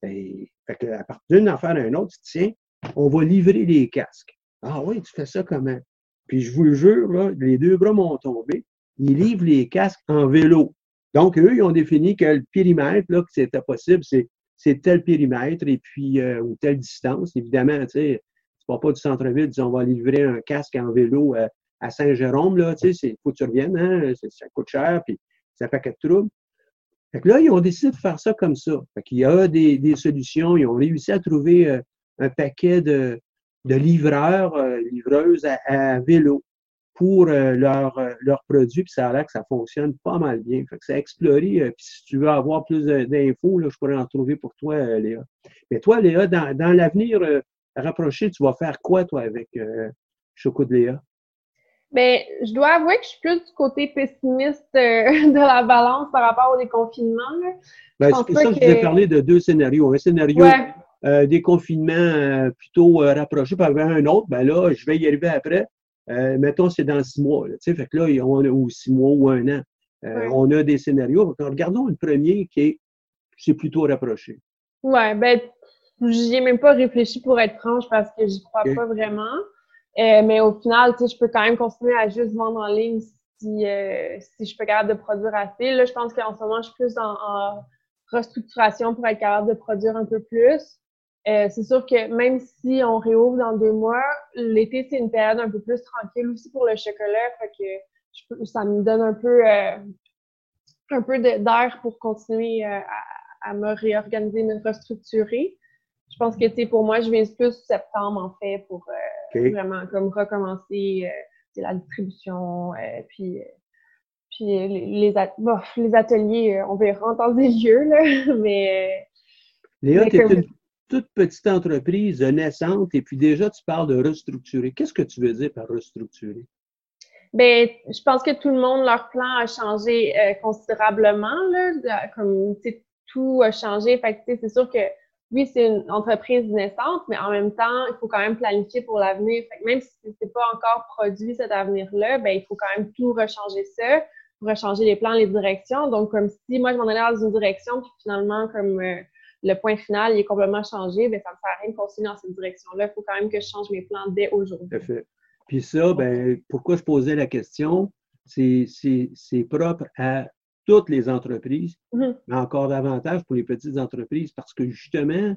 Ben, fait que à partir d'une affaire à une autre, tiens, on va livrer les casques. Ah oui, tu fais ça comment? Puis je vous le jure, là, les deux bras m'ont tombé ils livrent les casques en vélo. Donc, eux, ils ont défini que le périmètre, là, que c'était possible, c'est, c'est tel périmètre et puis, euh, ou telle distance. Évidemment, tu sais, c'est pas, pas du centre-ville, on va livrer un casque en vélo euh, à Saint-Jérôme, là, tu sais, il faut que tu reviennes, hein, ça coûte cher, puis ça fait quatre troubles. Fait que là, ils ont décidé de faire ça comme ça. Fait qu'il y a des, des solutions. Ils ont réussi à trouver euh, un paquet de, de livreurs, livreuses à, à, vélo pour euh, leurs leur produits, puis ça a l'air que ça fonctionne pas mal bien. Fait que c'est explorer. puis si tu veux avoir plus d'infos, je pourrais en trouver pour toi, Léa. Mais toi, Léa, dans, dans l'avenir rapproché, tu vas faire quoi, toi, avec Choco de Léa? Ben, je dois avouer que je suis plus du côté pessimiste de la balance par rapport au déconfinement. Ben, c'est pour ça que, je vous ai parlé de deux scénarios. Un scénario euh, déconfinement euh, plutôt euh, rapproché, par un autre, ben là, je vais y arriver après. Euh, mettons, c'est dans six mois. Là, fait que là, on a, ou six mois ou un an. On a des scénarios. regardons le premier qui est c'est plutôt rapproché. Ouais, ben, j'y ai même pas réfléchi pour être franche parce que j'y crois pas vraiment. Euh, mais au final, tu sais, je peux quand même continuer à juste vendre en ligne si, euh, si je peux capable de produire assez. Là, je pense qu'en ce moment, je suis plus en, restructuration pour être capable de produire un peu plus. Euh, c'est sûr que même si on réouvre dans deux mois, l'été, c'est une période un peu plus tranquille aussi pour le chocolat. Fait que ça me donne un peu, euh, un peu d'air pour continuer à, à, me réorganiser, me restructurer. Je pense que, pour moi, je viens plus septembre, en fait, pour Vraiment, comme recommencer euh, la distribution, euh, puis, euh, puis les, les, ateliers, on verra en temps des lieux, là, mais... Léa, tu es une toute petite entreprise naissante et puis déjà, tu parles de restructurer. Qu'est-ce que tu veux dire par restructurer? Ben, je pense que tout le monde, leur plan a changé considérablement, là, comme, tout a changé. Fait c'est sûr que oui, c'est une entreprise naissante, mais en même temps, il faut quand même planifier pour l'avenir. Même si c'est pas encore produit cet avenir-là, ben il faut quand même tout rechanger ça, rechanger les plans, les directions. Donc, comme si moi, je m'en allais dans une direction, puis finalement, comme euh, le point final il est complètement changé, ben ça me sert à rien de continuer dans cette direction-là. Il faut quand même que je change mes plans dès aujourd'hui. Puis ça, ben, pourquoi je posais la question, c'est propre à toutes les entreprises, mm-hmm. mais encore davantage pour les petites entreprises parce que justement,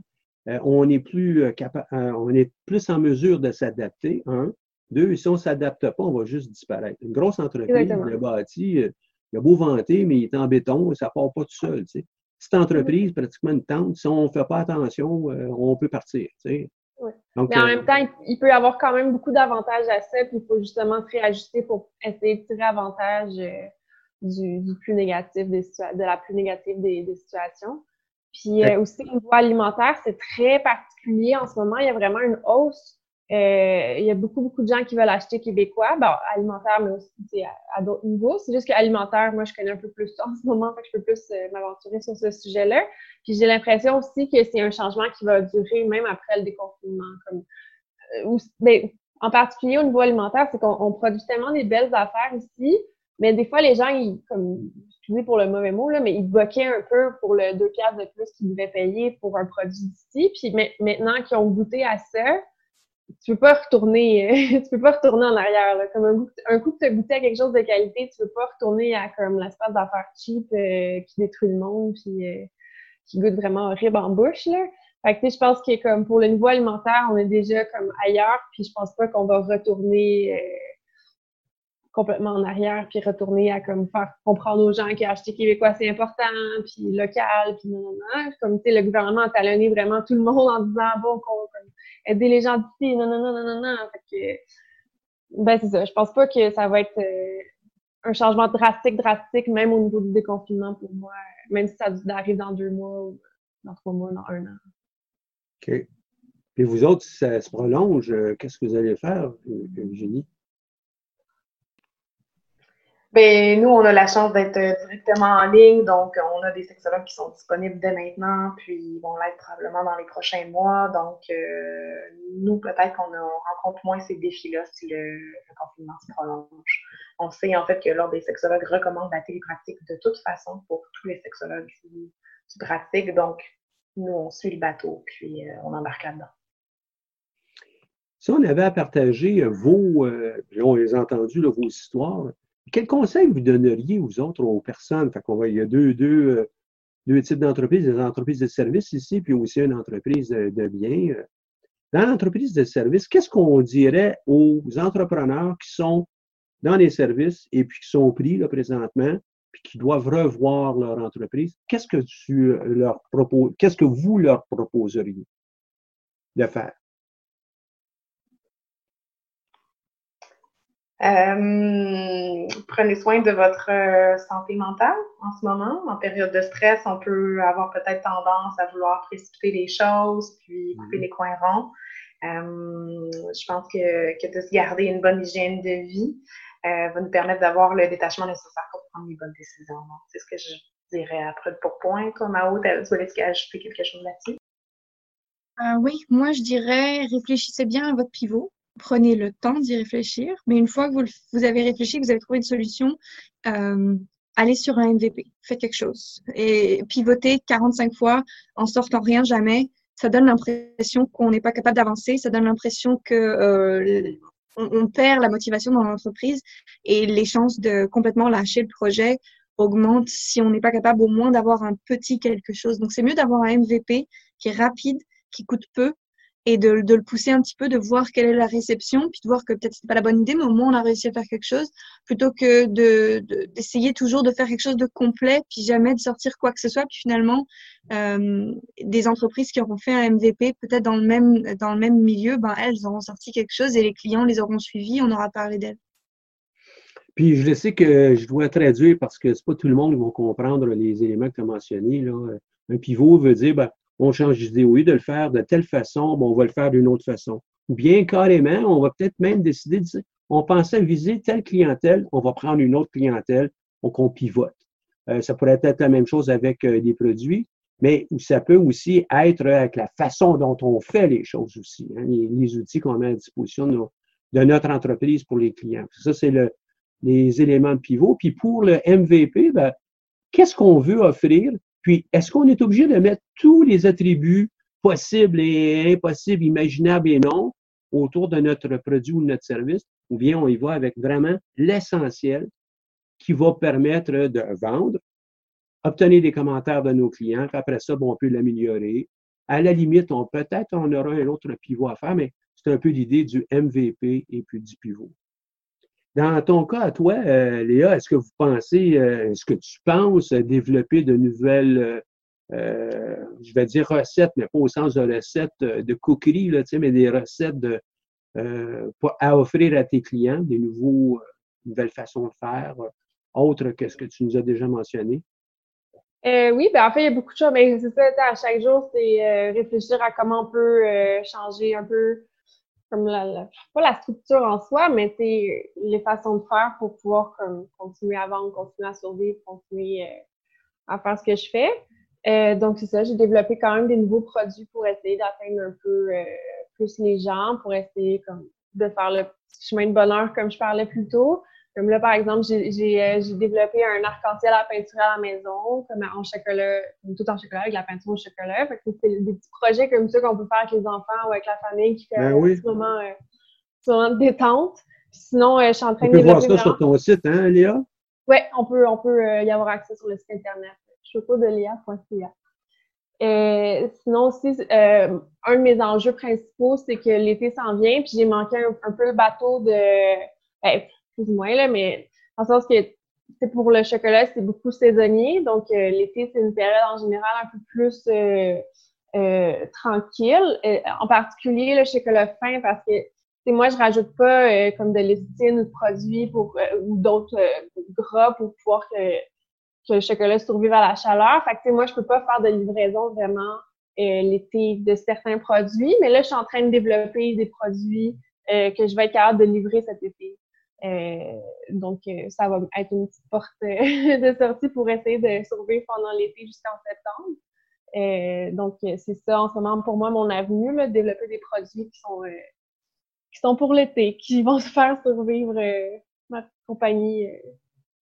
euh, on est plus euh, capable, euh, on est plus en mesure de s'adapter. Un. Deux, si on ne s'adapte pas, on va juste disparaître. Une grosse entreprise, le bâti, il a beau vanter, mais il est en béton, ça ne part pas tout seul. Tu sais. Cette entreprise, mm-hmm. pratiquement une tente, si on ne fait pas attention, on peut partir. Tu sais. mais en même temps, il peut y avoir quand même beaucoup d'avantages à ça, puis il faut justement se réajuster pour essayer de tirer avantage du, plus négatif des de la plus négative des, des situations. Puis euh, aussi, au niveau alimentaire, c'est très particulier en ce moment. Il y a vraiment une hausse. Euh, il y a beaucoup, beaucoup de gens qui veulent acheter québécois. Bon, alimentaire, mais aussi à, d'autres niveaux. C'est juste qu'alimentaire, moi, je connais un peu plus ça en ce moment, fait que je peux plus euh, m'aventurer sur ce sujet-là. Puis j'ai l'impression aussi que c'est un changement qui va durer même après le déconfinement. Comme, euh, mais, en particulier au niveau alimentaire, c'est qu'on produit tellement des belles affaires ici mais des fois, les gens, ils, comme, excusez pour le mauvais mot, là, mais ils boquaient un peu pour le deux piastres de plus qu'ils devaient payer pour un produit d'ici. Puis maintenant qu'ils ont goûté à ça, tu peux pas retourner, tu peux pas retourner en arrière. Là. Comme un, un coup que tu as goûté à quelque chose de qualité, tu peux pas retourner à comme l'espace d'affaires cheap euh, qui détruit le monde puis euh, qui goûte vraiment horrible en bouche. Là. Fait que, je pense que comme pour le niveau alimentaire, on est déjà comme ailleurs, puis je pense pas qu'on va retourner euh, complètement en arrière, puis retourner à comme faire comprendre aux gens qu'acheter québécois, c'est important, puis local, puis non, non, non. Comme, tu sais, le gouvernement a talonné vraiment tout le monde en disant, bon, qu'on aider les gens d'ici, non, non, non, non, non, non. Fait que, ben, c'est ça. Je pense pas que ça va être euh, un changement drastique, drastique, même au niveau du déconfinement pour moi, même si ça arrive dans deux mois, dans trois mois, dans un an. OK. Puis vous autres, si ça se prolonge, euh, qu'est-ce que vous allez faire, Eugénie? Ben, nous, on a la chance d'être euh, directement en ligne, donc on a des sexologues qui sont disponibles dès maintenant, puis ils vont l'être probablement dans les prochains mois. Donc, euh, nous, peut-être qu'on rencontre moins ces défis-là si le, confinement se prolonge. On sait en fait que lors des sexologues recommandent la télépratique de toute façon pour tous les sexologues qui, pratiquent. Donc, nous, on suit le bateau, puis euh, on embarque là-dedans. Si on avait à partager vos, on les a entendu, vos histoires, quel conseil vous donneriez aux autres, aux personnes? Fait qu'on il y a deux, deux, euh, deux types d'entreprises, des entreprises de services ici, puis aussi une entreprise de biens. Dans l'entreprise de services, qu'est-ce qu'on dirait aux entrepreneurs qui sont dans les services et puis qui sont pris là, présentement, puis qui doivent revoir leur entreprise? Qu'est-ce que tu leur proposes, qu'est-ce que vous leur proposeriez de faire? Euh, prenez soin de votre euh, santé mentale en ce moment. En période de stress, on peut avoir peut-être tendance à vouloir précipiter les choses, puis couper mhm. les coins ronds. Euh, je pense que, que, de se garder une bonne hygiène de vie va nous permettre d'avoir le détachement nécessaire pour prendre les bonnes décisions. C'est ce que je dirais après pour point. Comme à haute, tu voulais ajouter quelque chose là-dessus? oui, moi je dirais réfléchissez bien à votre pivot prenez le temps d'y réfléchir. Mais une fois que vous, vous, avez réfléchi, que vous avez trouvé une solution, euh, allez sur un MVP, faites quelque chose. Et pivoter 45 fois en sortant rien jamais, ça donne l'impression qu'on n'est pas capable d'avancer, ça donne l'impression que euh, on, perd la motivation dans l'entreprise et les chances de complètement lâcher le projet augmentent si on n'est pas capable au moins d'avoir un petit quelque chose. Donc c'est mieux d'avoir un MVP qui est rapide, qui coûte peu et de, le pousser un petit peu, de voir quelle est la réception, puis de voir que peut-être c'est pas la bonne idée, mais au moins on a réussi à faire quelque chose, plutôt que de d'essayer toujours de faire quelque chose de complet, puis jamais de sortir quoi que ce soit, puis finalement euh, des entreprises qui auront fait un MVP peut-être dans le même dans le même milieu, ben elles auront sorti quelque chose et les clients les auront suivis, on aura parlé d'elles. Puis je sais que je dois traduire parce que c'est pas tout le monde qui va comprendre les éléments que tu as mentionnés. Là. Un pivot veut dire ben, on change d'idée. Au lieu de le faire de telle façon, on va le faire d'une autre façon. Ou bien carrément, on va peut-être même décider de dire, on pensait viser telle clientèle, on va prendre une autre clientèle, donc on pivote. Euh, ça pourrait être la même chose avec euh, des produits, mais ça peut aussi être avec la façon dont on fait les choses aussi, hein, les, outils qu'on met à disposition de, notre entreprise pour les clients. Ça, c'est le, les éléments de pivot. Puis pour le MVP, ben, qu'est-ce qu'on veut offrir? Puis, est-ce qu'on est obligé de mettre tous les attributs possibles et impossibles, imaginables et non autour de notre produit ou de notre service, ou bien on y va avec vraiment l'essentiel qui va permettre de vendre, obtenir des commentaires de nos clients, puis après ça, bon, on peut l'améliorer. À la limite, on peut-être on aura un autre pivot à faire, mais c'est un peu l'idée du MVP et puis du pivot. Dans ton cas, à toi, euh, Léa, est-ce que vous pensez, euh, est-ce que tu penses développer de nouvelles, euh, je vais dire recettes, mais pas au sens de recettes de cookery, là, mais des recettes de, à offrir à tes clients, des nouveaux, nouvelles façons de faire, autres que ce que tu nous as déjà mentionné? oui, ben en fait, il y a beaucoup de choses, mais c'est ça, à chaque jour, c'est réfléchir à comment on peut changer un peu comme la, pas la structure en soi, mais c'est les façons de faire pour pouvoir comme, continuer à vendre, continuer à survivre, continuer euh, à faire ce que je fais. Euh, donc, c'est ça, j'ai développé quand même des nouveaux produits pour essayer d'atteindre un peu euh, plus les gens, pour essayer comme de faire le chemin de bonheur comme je parlais plus tôt. Comme là, par exemple, euh, j'ai développé un arc-en-ciel à peinture à la maison, comme en chocolat, tout en chocolat, avec la peinture au chocolat. Fait que c'est des petits projets comme ça qu'on peut faire avec les enfants ou avec la famille qui fait ben un petit moment, euh, de détente. sinon, euh, je suis en train de développer... On peut voir ça sur ton site, hein, Léa? Oui, on peut, on peut y avoir accès sur le site Internet. chocodelia.ca. Et sinon aussi, un de mes enjeux principaux, c'est que l'été s'en vient, puis j'ai manqué un, peu le bateau de... Ben, plus ou moins, là, mais en sens que c'est pour le chocolat, c'est beaucoup saisonnier. Donc, euh, l'été, c'est une période en général un peu plus euh, euh, tranquille. en particulier, le chocolat fin, parce que moi, je rajoute pas comme de listine ou de produits pour, ou d'autres gras pour pouvoir que, que, le chocolat survive à la chaleur. Fait que, moi, je peux pas faire de livraison vraiment l'été de certains produits. Mais là, je suis en train de développer des produits que je vais être capable de livrer cet été. Euh, donc, euh, ça va être une petite porte euh, de sortie pour essayer de survivre pendant l'été jusqu'en septembre. donc, c'est ça en ce moment pour moi mon avenue, là, développer des produits qui sont, qui sont pour l'été, qui vont se faire survivre ma compagnie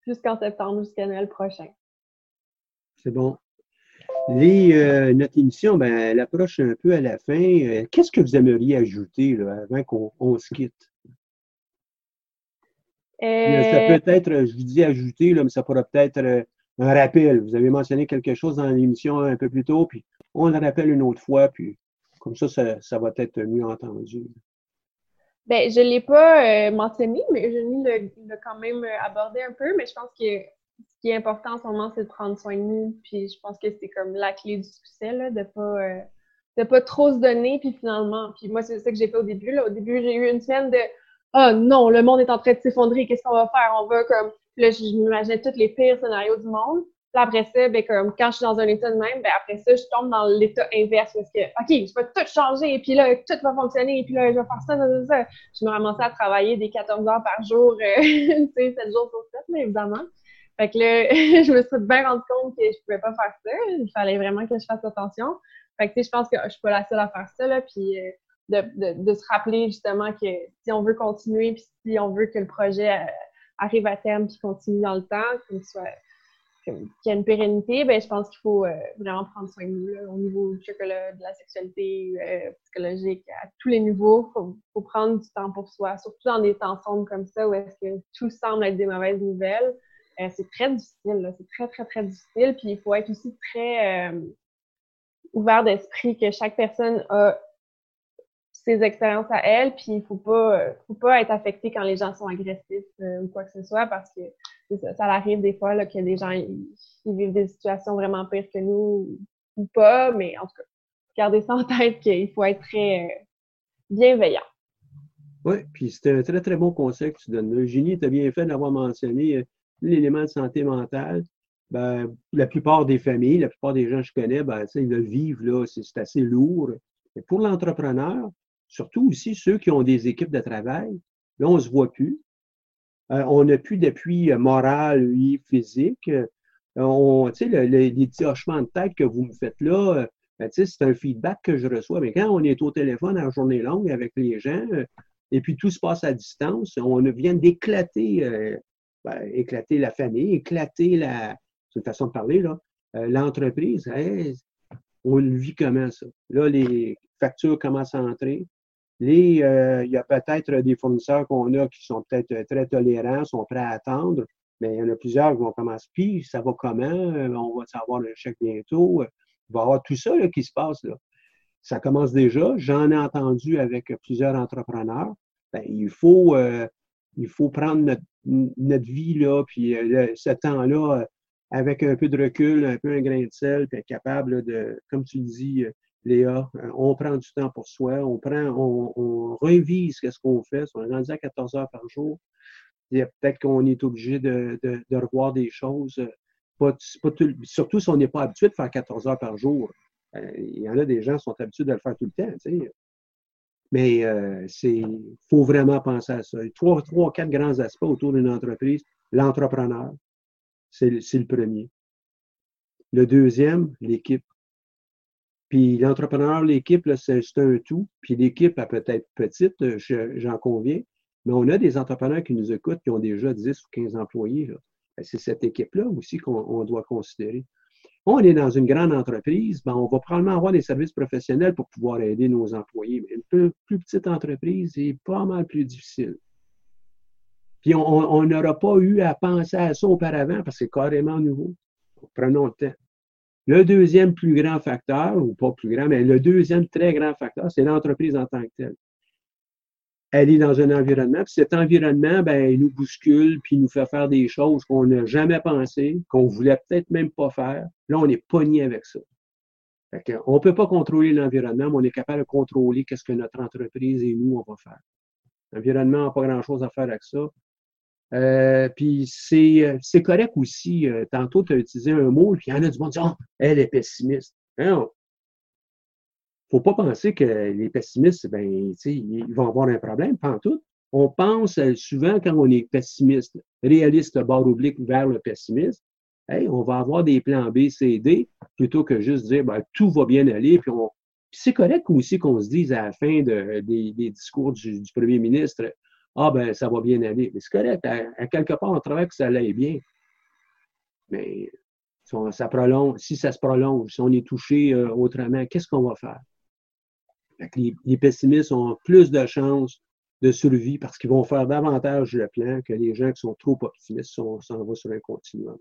jusqu'en septembre, jusqu'à Noël prochain. C'est bon. Les, notre émission, ben, elle approche un peu à la fin. Qu'est-ce que vous aimeriez ajouter avant qu'on se quitte? Ça euh, peut être, je vous dis ajouter, là, mais ça pourrait peut-être euh, un rappel. Vous avez mentionné quelque chose dans l'émission un peu plus tôt, puis on le rappelle une autre fois, puis comme ça, ça, va être mieux entendu. Ben, je ne l'ai pas euh, mentionné, mais je l'ai quand même abordé un peu, mais je pense que ce qui est important en ce moment, c'est de prendre soin de nous, puis je pense que c'est comme la clé du succès, là, de pas de pas trop se donner, puis finalement, puis moi, c'est ça que j'ai fait au début. Là. Au début, j'ai eu une semaine de oh non, le monde est en train de s'effondrer, qu'est-ce qu'on va faire? On va comme, là, je m'imaginais tous les pires scénarios du monde. Puis après ça, ben, comme, quand je suis dans un état de même, ben, après ça, je tombe dans l'état inverse parce que, OK, je vais tout changer, et puis là, tout va fonctionner, et puis là, je vais faire ça, ça, ça, ça. Je me ramassais à travailler des 14 heures par jour, euh, tu sais, 7 jours sur 7, mais évidemment. Fait que là, je me suis bien rendu compte que je pouvais pas faire ça. Il fallait vraiment que je fasse attention. Fait que, tu sais, je pense que je suis pas la seule à faire ça, là. Puis, euh, de, se rappeler justement que si on veut continuer, puis si on veut que le projet euh, arrive à terme, puis continue dans le temps, qu'il soit qu'il y a une pérennité, ben, je pense qu'il faut euh, vraiment prendre soin de nous au niveau du chocolat, de la sexualité euh, psychologique, à tous les niveaux. Il faut, prendre du temps pour soi, surtout dans des temps sombres comme ça où est-ce que tout semble être des mauvaises nouvelles. C'est très difficile, c'est très, très, très difficile. Puis il faut être aussi très ouvert d'esprit que chaque personne a ses expériences à elle, puis il faut pas, faut pas être affecté quand les gens sont agressifs ou quoi que ce soit parce que ça, arrive des fois là, que des gens ils, vivent des situations vraiment pires que nous ou pas, mais en tout cas, gardez ça en tête qu'il faut être très euh, bienveillant. Oui, puis c'est un très, très bon conseil que tu donnes. Eugénie, tu as bien fait d'avoir mentionné euh, l'élément de santé mentale. Ben, la plupart des familles, la plupart des gens que je connais, ben, ils le vivent, là, c'est assez lourd. Mais pour l'entrepreneur, surtout aussi ceux qui ont des équipes de travail, là, on ne se voit plus. Euh, on n'a plus d'appui euh, moral et physique. Euh, on, le, les petits hochements de tête que vous me faites là, ben, c'est un feedback que je reçois. Mais quand on est au téléphone la journée longue avec les gens, et puis tout se passe à distance, on vient d'éclater ben, éclater la famille, éclater la. C'est une façon de parler. L'entreprise, on le vit comment ça? Là, les factures commencent à entrer. Les, euh, il y a peut-être des fournisseurs qu'on a qui sont peut-être très tolérants, sont prêts à attendre, mais il y en a plusieurs qui vont commencer. Puis, ça va comment? Euh, on va savoir le chèque bientôt? Il va y avoir tout ça là, qui se passe. Ça commence déjà. J'en ai entendu avec plusieurs entrepreneurs. Ben, il, faut, euh, il faut prendre notre, notre vie, puis ce temps-là, avec un peu de recul, un peu un grain de sel, puis être capable de, comme tu le dis, Léa, euh, on prend du temps pour soi, on prend, revise ce qu'on fait. On est rendu à 14 heures par jour. Peut-être qu'on est obligé de, revoir des choses. Pas, pas tout, surtout si on n'est pas habitué de faire 14 heures par jour. Euh, il y en a des gens qui sont habitués de le faire tout le temps. Mais euh, c'est faut vraiment penser à ça. Trois, trois, quatre grands aspects autour d'une entreprise. L'entrepreneur, c'est le premier. Le deuxième, l'équipe. Puis l'entrepreneur, l'équipe, c'est un tout. Puis l'équipe, elle peut être petite, euh, j'en conviens, mais on a des entrepreneurs qui nous écoutent qui ont déjà 10 ou 15 employés. Ben, c'est cette équipe-là aussi qu'on doit considérer. On est dans une grande entreprise, ben on va probablement avoir des services professionnels pour pouvoir aider nos employés. Mais une plus, plus petite entreprise, c'est pas mal plus difficile. Puis on n'aura pas eu à penser à ça auparavant parce que c'est carrément nouveau. Prenons le temps. Le deuxième plus grand facteur, ou pas plus grand, mais le deuxième très grand facteur, c'est l'entreprise en tant que telle. Elle est dans un environnement, puis cet environnement, ben, il nous bouscule, puis il nous fait faire des choses qu'on n'a jamais pensé, qu'on voulait peut-être même pas faire. Là, on est pogné avec ça. on ne peut pas contrôler l'environnement, mais on est capable de contrôler qu'est-ce que notre entreprise et nous, on va faire. L'environnement n'a pas grand-chose à faire avec ça. Euh, puis c'est, euh, c'est correct aussi. Euh, tantôt, tu as utilisé un mot, puis il y en a du monde qui dit oh, elle est pessimiste. Hein, faut pas penser que les pessimistes, ben, ils vont avoir un problème, pas. On pense souvent quand on est pessimiste, réaliste, barre oblique vers le pessimiste, hey, on va avoir des plans B, C, D, plutôt que juste dire ben, tout va bien aller, puis on. c'est correct aussi qu'on se dise à la fin de, des, discours du premier ministre ah, ben, ça va bien aller. Mais c'est correct. À, quelque part, on travaille que ça allait bien. Mais si, ça prolonge, si ça se prolonge, si on est touché euh, autrement, qu'est-ce qu'on va faire? Les, pessimistes ont plus de chances de survie parce qu'ils vont faire davantage le plan que les gens qui sont trop optimistes s'en vont sur un continuum.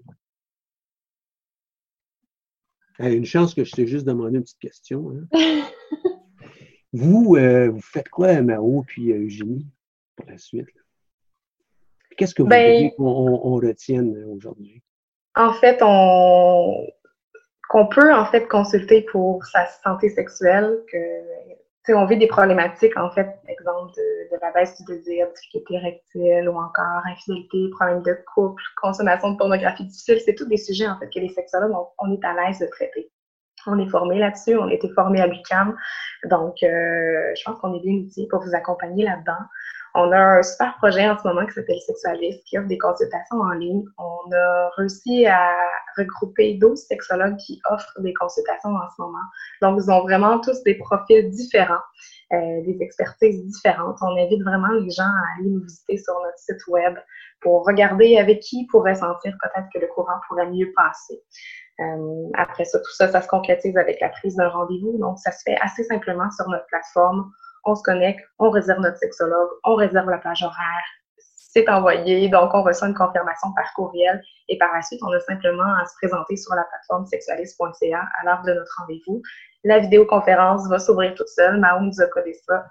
une chance que je t'ai juste demandé une petite question. Hein. vous, euh, vous faites quoi, Mao puis euh, La suite? Qu'est-ce que vous ben, voulez qu'on retienne aujourd'hui? En fait, on qu'on peut en fait consulter pour sa santé sexuelle, que on vit des problématiques, en fait, exemple de, la baisse du désir, difficulté rectile ou encore infidélité, problème de couple, consommation de pornographie difficile, c'est tous des sujets, en fait, que les sexologues, on, est à l'aise de traiter. On est formé là-dessus, on a été formé à l'UQAM, donc euh, je pense qu'on est bien outillé pour vous accompagner là-dedans. On a un super projet en ce moment qui s'appelle Sexualist, qui offre des consultations en ligne. On a réussi à regrouper 12 sexologues qui offrent des consultations en ce moment. Donc, ils ont vraiment tous des profils différents, euh, des expertises différentes. On invite vraiment les gens à aller nous visiter sur notre site web pour regarder avec qui ils pourraient sentir peut-être que le courant pourrait mieux passer. Euh, après ça, tout ça, ça se concrétise avec la prise d'un rendez-vous. Donc, ça se fait assez simplement sur notre plateforme on se connecte, on réserve notre sexologue, on réserve la plage horaire, c'est envoyé, donc on reçoit une confirmation par courriel et par la suite, on a simplement à se présenter sur la plateforme sexualiste.ca à l'heure de notre rendez-vous. La vidéoconférence va s'ouvrir toute seule. Mao nous a codé ça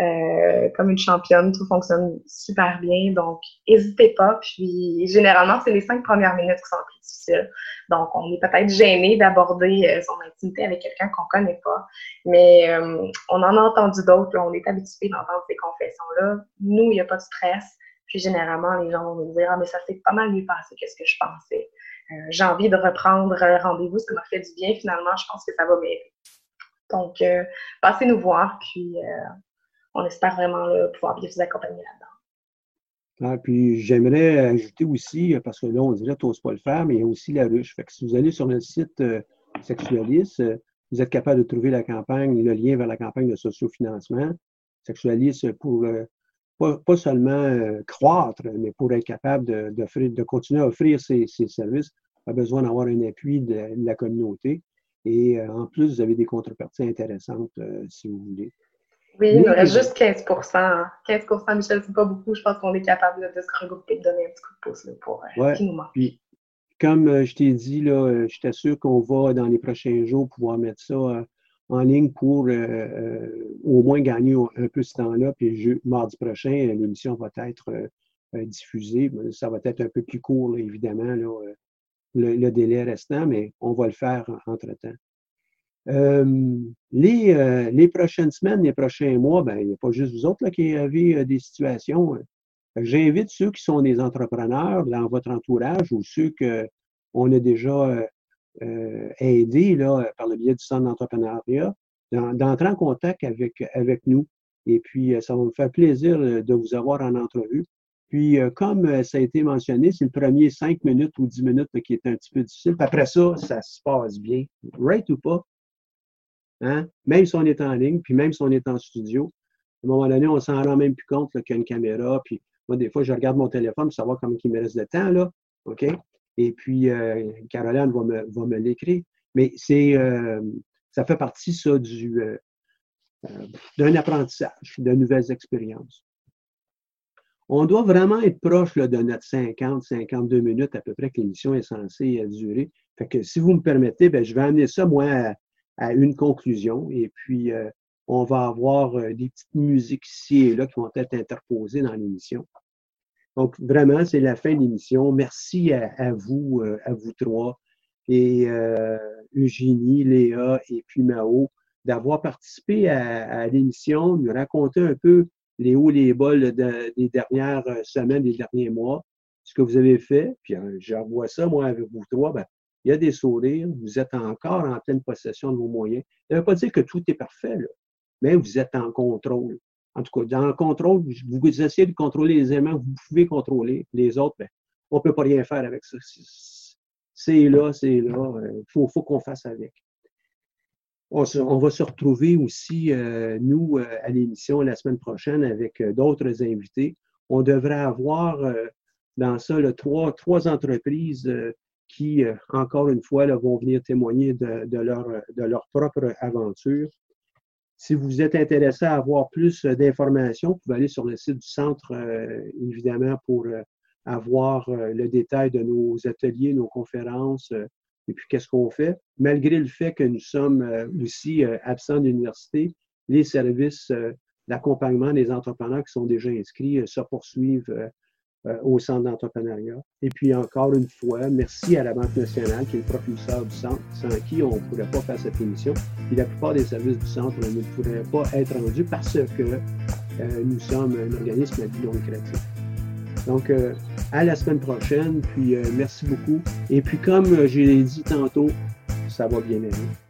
euh, comme une championne. Tout fonctionne super bien. Donc, n'hésitez pas. Puis, généralement, c'est les cinq premières minutes qui sont les plus difficiles. Donc, on est peut-être gêné d'aborder euh, son intimité avec quelqu'un qu'on connaît pas. Mais euh, on en a entendu d'autres. On est habitué d'entendre ces confessions-là. Nous, il n'y a pas de stress. Puis, généralement, les gens vont nous dire Ah, mais ça s'est pas mal mieux passé que ce que je pensais. J'ai envie de reprendre rendez-vous. Ça m'a fait du bien. Finalement, je pense que ça va m'aider. Donc, passez nous voir. Puis, on espère vraiment pouvoir bien vous accompagner là-dedans. Puis j'aimerais ajouter aussi, parce que là, on dirait tu pas le faire, mais il y a aussi la ruche. Fait que si vous allez sur le site euh, Sexualiste, euh, vous êtes capable de trouver la campagne, le lien vers la campagne de sociofinancement. Sexualiste pour euh, pas, seulement croître, mais pour être capable de, continuer à offrir ces, services, a besoin d'avoir un appui de, la communauté. Et en plus, vous avez des contreparties intéressantes si vous voulez. Oui, il nous reste juste 15 15 Michel, c'est pas beaucoup. Je pense qu'on est capable de se regrouper et de donner un petit coup de pouce pour euh, ce qui nous manque. Puis, comme euh, je t'ai dit, là, euh, je t'assure qu'on va, dans les prochains jours, pouvoir mettre ça en ligne pour au moins gagner un peu ce temps-là. Puis, mardi prochain, l'émission va être diffusée. Ça va être un peu plus court, évidemment, le, délai restant, mais on va le faire entre-temps. Euh, les, euh, les, prochaines semaines, les prochains mois, ben, il n'y a pas juste vous autres là, qui avez euh, des situations. J'invite ceux qui sont des entrepreneurs dans votre entourage ou ceux qu'on a déjà aidés là, par le biais du centre d'entrepreneuriat d'entrer en contact avec, avec nous. Et puis, ça va me faire plaisir de vous avoir en entrevue. Puis, comme ça a été mentionné, c'est le premier cinq minutes ou dix minutes qui est un petit peu difficile. Après ça, ça se passe bien. Right ou pas? Hein? Même si on est en ligne, puis même si on est en studio, à un moment donné, on s'en rend même plus compte qu'il y a une caméra. Puis moi, des fois, je regarde mon téléphone pour savoir comment il me reste de temps. Là. OK? Et puis, euh, Caroline va me, va me l'écrire. Mais c'est, euh, ça fait partie, ça, du, euh, d'un apprentissage, de nouvelles expériences. On doit vraiment être proche de notre 50, 52 minutes à peu près que l'émission est censée durer. Fait que si vous me permettez, ben, je vais amener ça, moi, à une conclusion. Et puis, euh, on va avoir euh, des petites musiques ici et là qui vont être interposées dans l'émission. Donc, vraiment, c'est la fin de l'émission. Merci à, vous, euh, à vous trois, et Eugénie, Léa et puis Mao, d'avoir participé à, l'émission, nous raconter un peu les hauts et les bas des dernières semaines, des derniers mois, ce que vous avez fait. Puis, j'envoie ça, moi, avec vous trois. Ben, il y a des sourires, vous êtes encore en pleine possession de vos moyens. Ça ne veut pas dire que tout est parfait, mais vous êtes en contrôle. En tout cas, dans le contrôle, vous essayez de contrôler les éléments que vous pouvez contrôler. Les autres, on ne peut pas rien faire avec ça. C'est là, c'est là. Il euh, faut, qu'on fasse avec. On, va se retrouver aussi, euh, nous, euh, à l'émission la semaine prochaine avec d'autres invités. On devrait avoir dans ça trois entreprises qui, euh, encore une fois, vont venir témoigner de, leur, de leur propre aventure. Si vous êtes intéressé à avoir plus d'informations, vous pouvez aller sur le site du centre, euh, évidemment, pour euh, avoir le détail de nos ateliers, nos conférences, et puis qu'est-ce qu'on fait. Malgré le fait que nous sommes aussi absents de l'université, les services d'accompagnement des entrepreneurs qui sont déjà inscrits se poursuivent euh, au Centre d'entrepreneuriat. Et puis encore une fois, merci à la Banque nationale qui est le propulseur du centre, sans qui on ne pourrait pas faire cette émission. Puis la plupart des services du centre ne pourraient pas être rendus parce que euh, nous sommes un organisme à but non lucratif. Donc, euh, à la semaine prochaine, puis merci beaucoup. Et puis, comme je l'ai dit tantôt, ça va bien aller.